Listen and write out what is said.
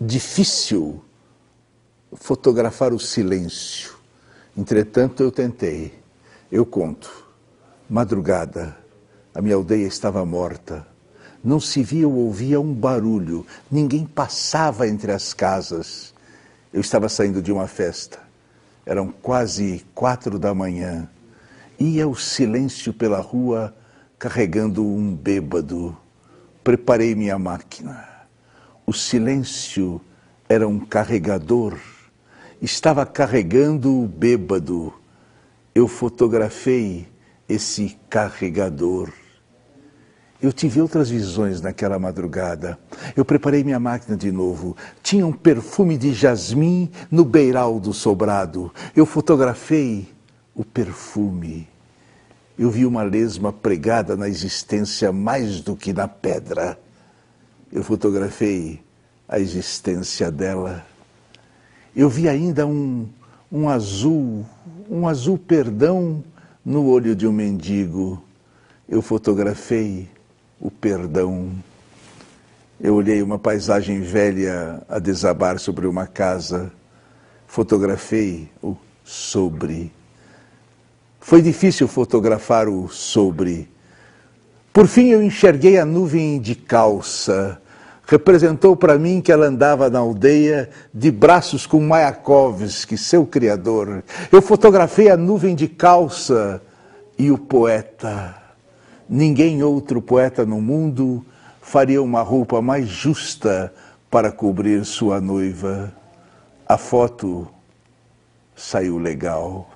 difícil fotografar o silêncio. Entretanto, eu tentei. Eu conto. Madrugada, a minha aldeia estava morta. Não se via ou ouvia um barulho. Ninguém passava entre as casas. Eu estava saindo de uma festa. Eram quase quatro da manhã. Ia o silêncio pela rua carregando um bêbado. Preparei minha máquina. O silêncio era um carregador. Estava carregando o bêbado. Eu fotografei esse carregador. Eu tive outras visões naquela madrugada. Eu preparei minha máquina de novo. Tinha um perfume de jasmim no beiral do sobrado. Eu fotografei o perfume. Eu vi uma lesma pregada na existência mais do que na pedra. Eu fotografei a existência dela. Eu vi ainda um, um azul, um azul perdão no olho de um mendigo. Eu fotografei o perdão. Eu olhei uma paisagem velha a desabar sobre uma casa, fotografei o sobre. Foi difícil fotografar o sobre. Por fim eu enxerguei a nuvem de calça. Representou para mim que ela andava na aldeia de braços com Mayakovsky, seu criador. Eu fotografei a nuvem de calça e o poeta Ninguém outro poeta no mundo faria uma roupa mais justa para cobrir sua noiva. A foto saiu legal.